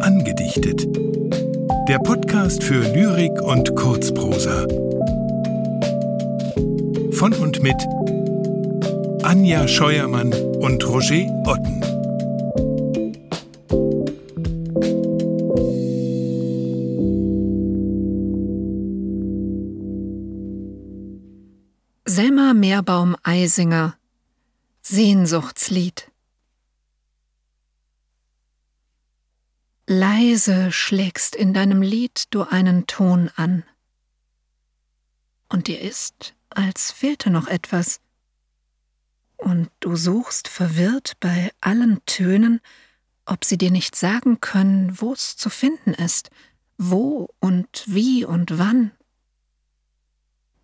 Angedichtet. Der Podcast für Lyrik und Kurzprosa. Von und mit Anja Scheuermann und Roger Otten. Selma Meerbaum Eisinger Sehnsuchtslied Leise schlägst in deinem Lied du einen Ton an. Und dir ist, als fehlte noch etwas. Und du suchst verwirrt bei allen Tönen, ob sie dir nicht sagen können, wo's zu finden ist, wo und wie und wann.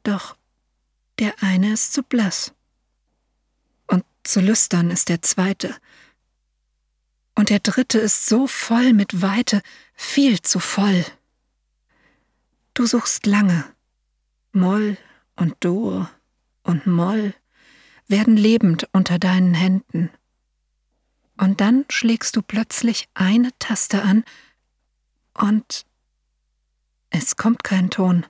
Doch der eine ist zu blass. Zu lüstern ist der zweite. Und der dritte ist so voll mit Weite, viel zu voll. Du suchst lange. Moll und Dur und Moll werden lebend unter deinen Händen. Und dann schlägst du plötzlich eine Taste an und es kommt kein Ton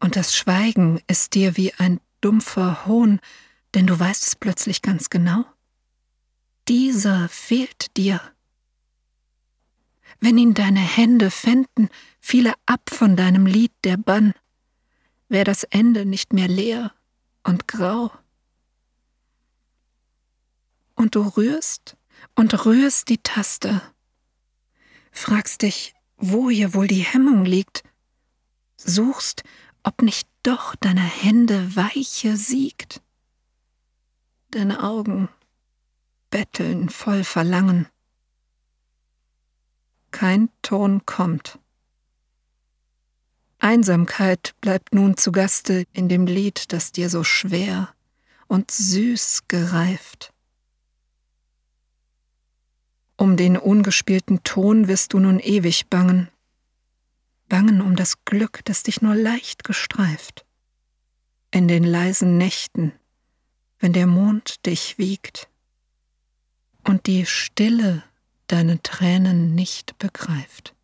und das Schweigen ist dir wie ein dumpfer Hohn, denn du weißt es plötzlich ganz genau. Dieser fehlt dir. Wenn ihn deine Hände fänden, fiele ab von deinem Lied der Bann, wär das Ende nicht mehr leer und grau. Und du rührst und rührst die Taste, fragst dich, wo hier wohl die Hemmung liegt, suchst ob nicht doch deiner Hände Weiche siegt. Deine Augen betteln voll Verlangen. Kein Ton kommt. Einsamkeit bleibt nun zu Gaste in dem Lied, das dir so schwer und süß gereift. Um den ungespielten Ton wirst du nun ewig bangen, bangen um das Glück, das dich nur leicht gestreift. In den leisen Nächten, wenn der Mond dich wiegt und die Stille deine Tränen nicht begreift.